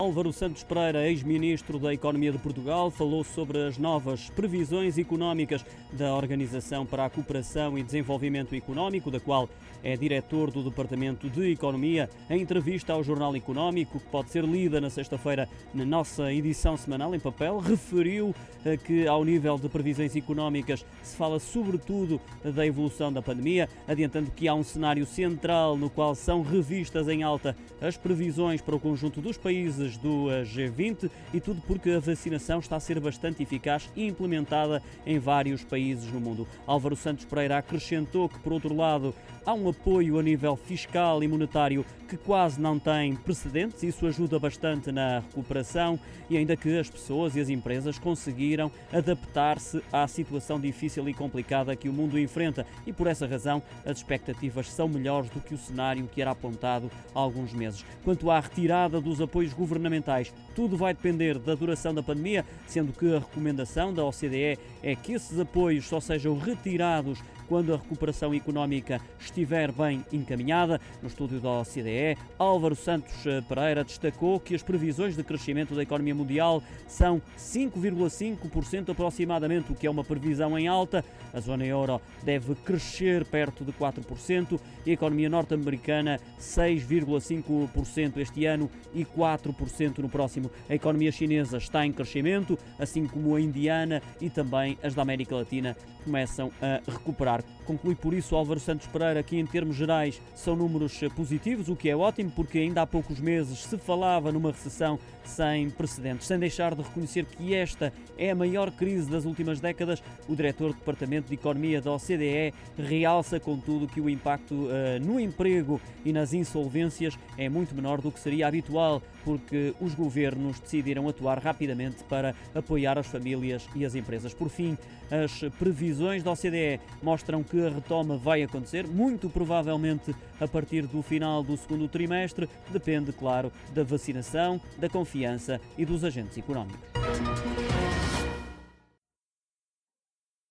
Álvaro Santos Pereira, ex-ministro da Economia de Portugal, falou sobre as novas previsões económicas da Organização para a Cooperação e Desenvolvimento Económico, da qual é diretor do Departamento de Economia. Em entrevista ao Jornal Económico, que pode ser lida na sexta-feira na nossa edição semanal em papel, referiu eh, que, ao nível de previsões económicas, se fala sobretudo da evolução da pandemia, adiantando que há um cenário central no qual são revistas em alta as previsões para o conjunto dos países países do G20 e tudo porque a vacinação está a ser bastante eficaz e implementada em vários países no mundo. Álvaro Santos Pereira acrescentou que, por outro lado, há um apoio a nível fiscal e monetário que quase não tem precedentes. Isso ajuda bastante na recuperação e ainda que as pessoas e as empresas conseguiram adaptar-se à situação difícil e complicada que o mundo enfrenta e por essa razão as expectativas são melhores do que o cenário que era apontado há alguns meses. Quanto à retirada dos apoios governamentais, governamentais. Tudo vai depender da duração da pandemia, sendo que a recomendação da OCDE é que esses apoios só sejam retirados quando a recuperação económica estiver bem encaminhada. No estúdio da OCDE, Álvaro Santos eh, Pereira destacou que as previsões de crescimento da economia mundial são 5,5% aproximadamente, o que é uma previsão em alta. A zona euro deve crescer perto de 4% e a economia norte-americana 6,5% este ano e 4% no próximo. A economia chinesa está em crescimento, assim como a indiana e também as da América Latina começam a recuperar. Conclui por isso Álvaro Santos Pereira que, em termos gerais, são números positivos, o que é ótimo, porque ainda há poucos meses se falava numa recessão sem precedentes. Sem deixar de reconhecer que esta é a maior crise das últimas décadas, o diretor do Departamento de Economia da OCDE realça, contudo, que o impacto uh, no emprego e nas insolvências é muito menor do que seria habitual, porque os governos decidiram atuar rapidamente para apoiar as famílias e as empresas. Por fim, as previsões da OCDE mostram que a retoma vai acontecer, muito provavelmente a partir do final do segundo trimestre. Depende, claro, da vacinação, da confiança e dos agentes económicos.